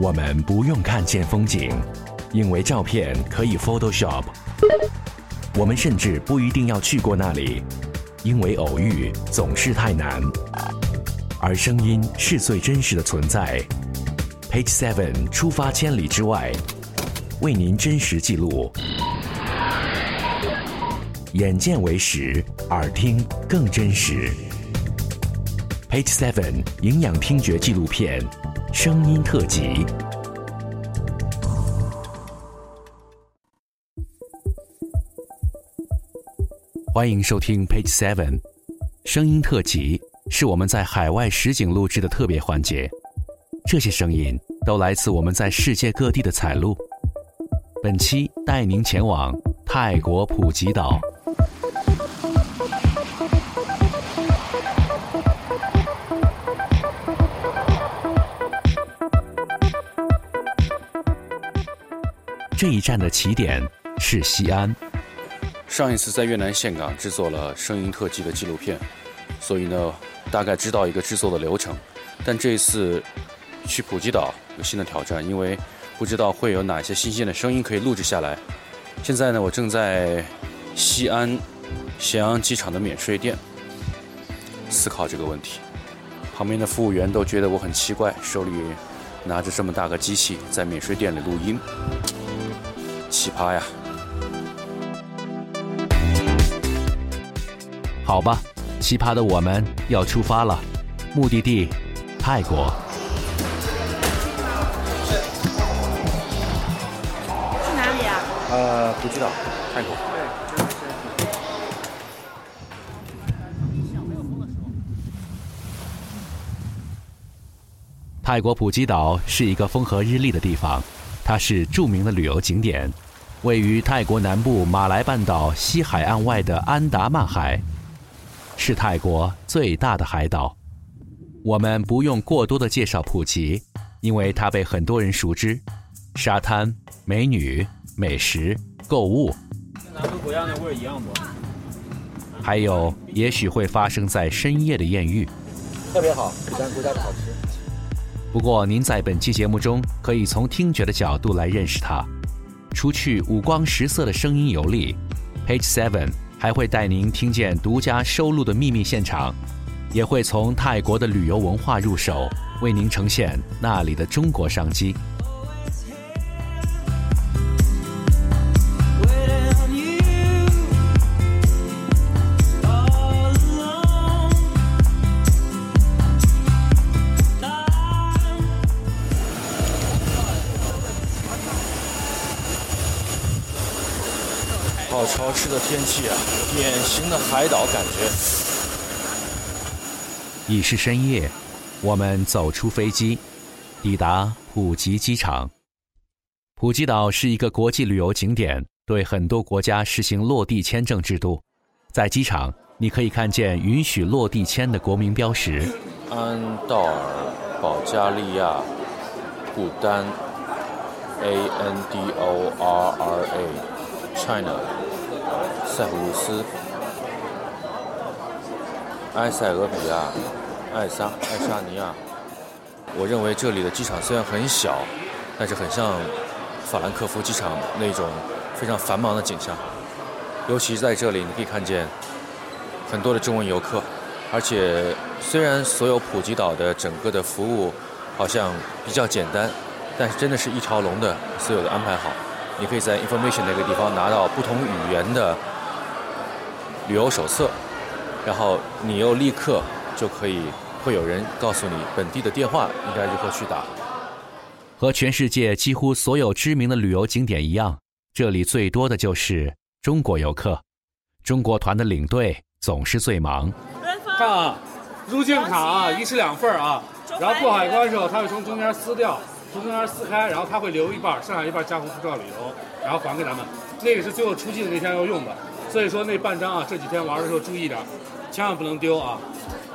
我们不用看见风景，因为照片可以 Photoshop。我们甚至不一定要去过那里，因为偶遇总是太难。而声音是最真实的存在。Page Seven 出发千里之外，为您真实记录。眼见为实，耳听更真实。Page Seven 营养听觉纪录片，声音特辑。欢迎收听 Page Seven 声音特辑，是我们在海外实景录制的特别环节。这些声音都来自我们在世界各地的采录。本期带您前往泰国普吉岛。这一站的起点是西安。上一次在越南岘港制作了声音特辑的纪录片，所以呢，大概知道一个制作的流程。但这一次去普吉岛有新的挑战，因为不知道会有哪些新鲜的声音可以录制下来。现在呢，我正在西安咸阳机场的免税店思考这个问题。旁边的服务员都觉得我很奇怪，手里拿着这么大个机器在免税店里录音。奇葩呀！好吧，奇葩的我们要出发了，目的地泰国。去哪里啊？呃，不知道，泰国。泰国普吉岛是一个风和日丽的地方。它是著名的旅游景点，位于泰国南部马来半岛西海岸外的安达曼海，是泰国最大的海岛。我们不用过多的介绍普吉，因为它被很多人熟知。沙滩、美女、美食、购物，跟咱们国家那味儿一样不？还有也许会发生在深夜的艳遇，特别好，比咱国家的好吃。不过，您在本期节目中可以从听觉的角度来认识它。除去五光十色的声音游历，Page Seven 还会带您听见独家收录的秘密现场，也会从泰国的旅游文化入手，为您呈现那里的中国商机。潮湿的天气啊，典型的海岛感觉。已是深夜，我们走出飞机，抵达普吉机场。普吉岛是一个国际旅游景点，对很多国家实行落地签证制度。在机场，你可以看见允许落地签的国民标识：安道尔、保加利亚、不丹 （A N D O R R A）、China。塞浦路斯、埃塞俄比亚、爱沙爱沙尼亚。我认为这里的机场虽然很小，但是很像法兰克福机场那种非常繁忙的景象。尤其在这里，你可以看见很多的中文游客。而且，虽然所有普吉岛的整个的服务好像比较简单，但是真的是一条龙的，所有的安排好。你可以在 information 那个地方拿到不同语言的。旅游手册，然后你又立刻就可以会有人告诉你本地的电话应该如何去打。和全世界几乎所有知名的旅游景点一样，这里最多的就是中国游客。中国团的领队总是最忙。看啊，入境卡啊，一式两份啊。然后过海关的时候，他会从中间撕掉，从中间撕开，然后他会留一半，剩下一半加工护照里头，然后还给咱们。那个是最后出境那天要用的。所以说那半张啊，这几天玩的时候注意点，千万不能丢啊！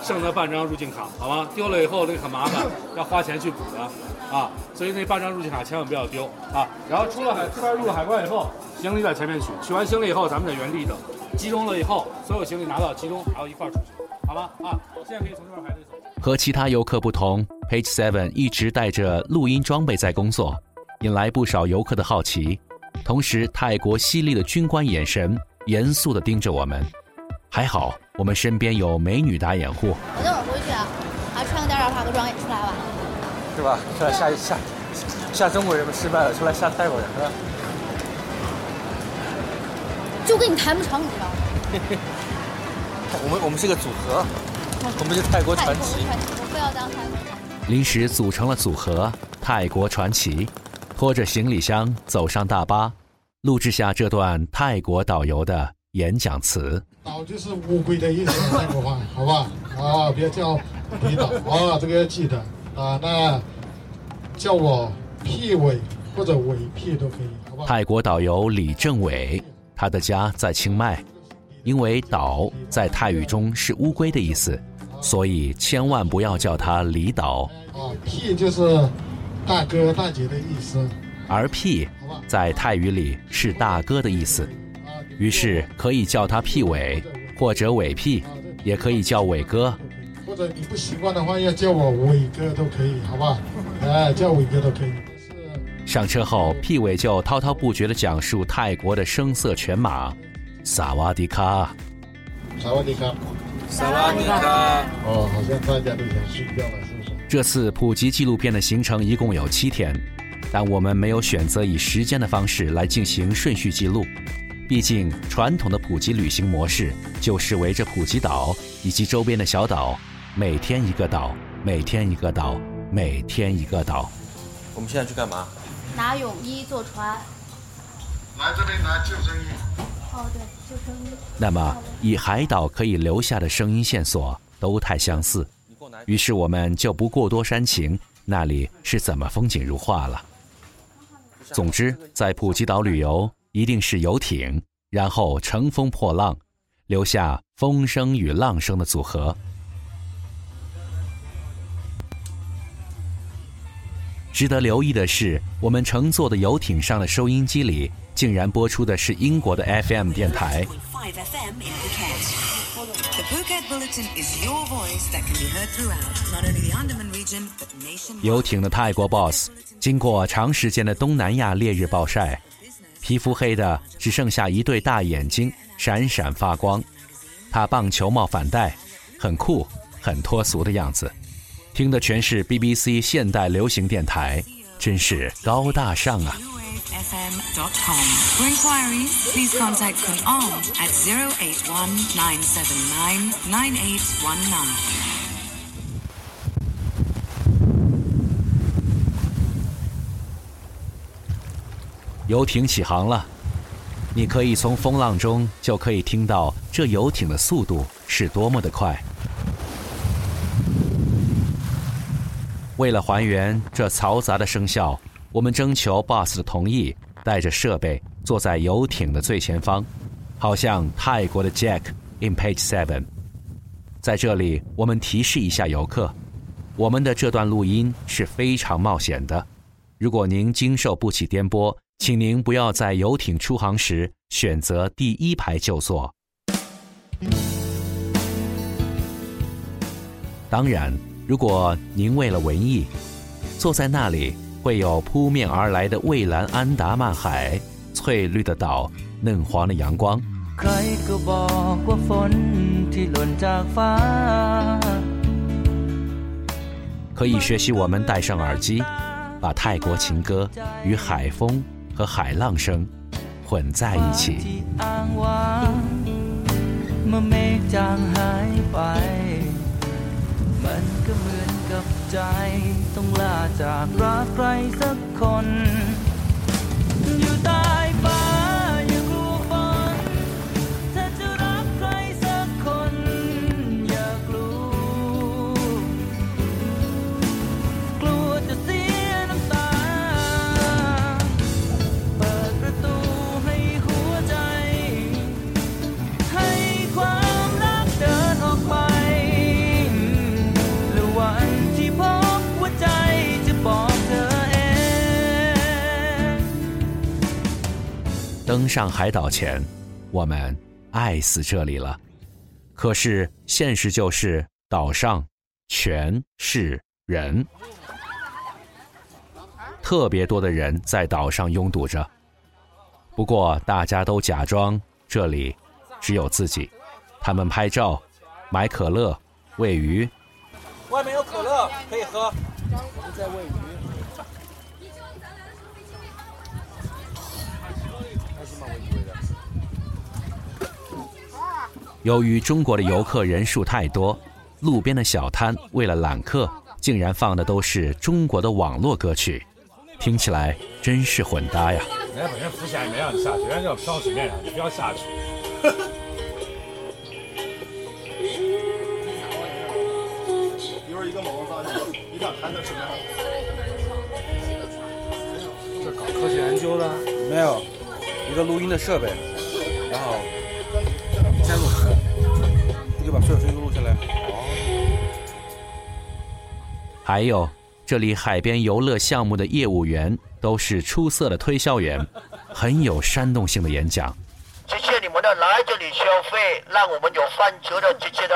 剩那半张入境卡，好吗？丢了以后那个很麻烦，要花钱去补的啊！所以那半张入境卡千万不要丢啊！然后出了海，这边入了海关以后，行李在前面取，取完行李以后，咱们在原地等，集中了以后，所有行李拿到集中，然后一块儿出去，好吗？啊，现在可以从这边排队走。和其他游客不同，Page Seven 一直带着录音装备在工作，引来不少游客的好奇。同时，泰国犀利的军官眼神严肃地盯着我们。还好，我们身边有美女打掩护。我等会儿回去啊，还穿个吊带化个妆也出来吧。是吧？出来吓吓吓中国人们失败了，出来吓泰国人是吧？就跟你谈不成，你知道吗？我们我们是个组合，我们是泰国传奇。我非要当泰国传奇。临时组成了组合“泰国传奇”，拖着行李箱走上大巴，录制下这段泰国导游的演讲词。岛就是乌龟的意思，泰国话，好吧？啊，别叫离岛啊，这个要记得啊。那叫我屁尾或者尾屁都可以，好吧？泰国导游李政伟，他的家在清迈，因为“岛”在泰语中是乌龟的意思，所以千万不要叫他李导。哦，屁就是大哥大姐的意思，而“屁”在泰语里是大哥的意思。于是可以叫他屁伟，或者伟屁，也可以叫伟哥，或者你不习惯的话，要叫我伟哥都可以，好吧？哎，叫伟哥都可以。上车后，屁伟就滔滔不绝地讲述泰国的声色犬马。萨瓦迪卡，萨瓦迪卡，萨瓦迪卡。哦，好像大家都想睡觉了，是不是？这次普及纪录片的行程一共有七天，但我们没有选择以时间的方式来进行顺序记录。毕竟，传统的普吉旅行模式就是围着普吉岛以及周边的小岛，每天一个岛，每天一个岛，每天一个岛。我们现在去干嘛？拿泳衣坐船。来这边拿救生衣。那么，以海岛可以留下的声音线索都太相似，于是我们就不过多煽情那里是怎么风景如画了。总之，在普吉岛旅游。一定是游艇，然后乘风破浪，留下风声与浪声的组合。值得留意的是，我们乘坐的游艇上的收音机里，竟然播出的是英国的 FM 电台。游艇的泰国 boss，经过长时间的东南亚烈日暴晒。皮肤黑的只剩下一对大眼睛，闪闪发光。他棒球帽反戴，很酷，很脱俗的样子。听的全是 BBC 现代流行电台，真是高大上啊！FM.com for inquiry，please contact me on at 0819799819游艇起航了，你可以从风浪中就可以听到这游艇的速度是多么的快。为了还原这嘈杂的声效，我们征求 boss 的同意，带着设备坐在游艇的最前方，好像泰国的 Jack in Page Seven。在这里，我们提示一下游客，我们的这段录音是非常冒险的，如果您经受不起颠簸。请您不要在游艇出航时选择第一排就坐。当然，如果您为了文艺，坐在那里会有扑面而来的蔚蓝安达曼海、翠绿的岛、嫩黄的阳光。可以学习我们戴上耳机，把泰国情歌与海风。和海浪声混在一起。 เหมือนกับใจ ต้องลาจากรักใครสักคน 登上海岛前，我们爱死这里了。可是现实就是，岛上全是人，特别多的人在岛上拥堵着。不过大家都假装这里只有自己，他们拍照、买可乐、喂鱼。外面有可乐可以喝，我们在喂鱼。由于中国的游客人数太多，路边的小摊为了揽客，竟然放的都是中国的网络歌曲，听起来真是混搭呀！人家本身浮起来没让你下去，人家就要漂水面上，你不要下去。一会儿一个毛发一定要弹在水面上。这搞科学研究的没有，一个录音的设备，然后还有，这里海边游乐项目的业务员都是出色的推销员，很有煽动性的演讲。谢谢你们的来这里消费，让我们有翻车的机器人，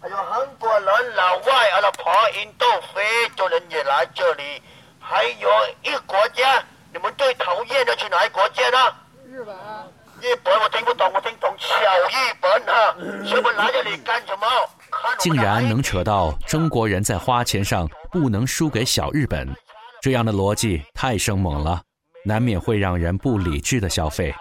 还有韩国人、老外、阿拉伯、印度、非洲人也来这里，还有一国家，你们最讨厌的是哪一国家呢？日本。日本我听不懂，我听懂小日本哈，日本来这里干什么？竟然能扯到中国人在花钱上不能输给小日本，这样的逻辑太生猛了，难免会让人不理智的消费。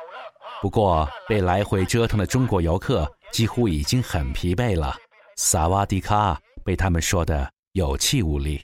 不过被来回折腾的中国游客几乎已经很疲惫了，萨瓦迪卡被他们说的有气无力。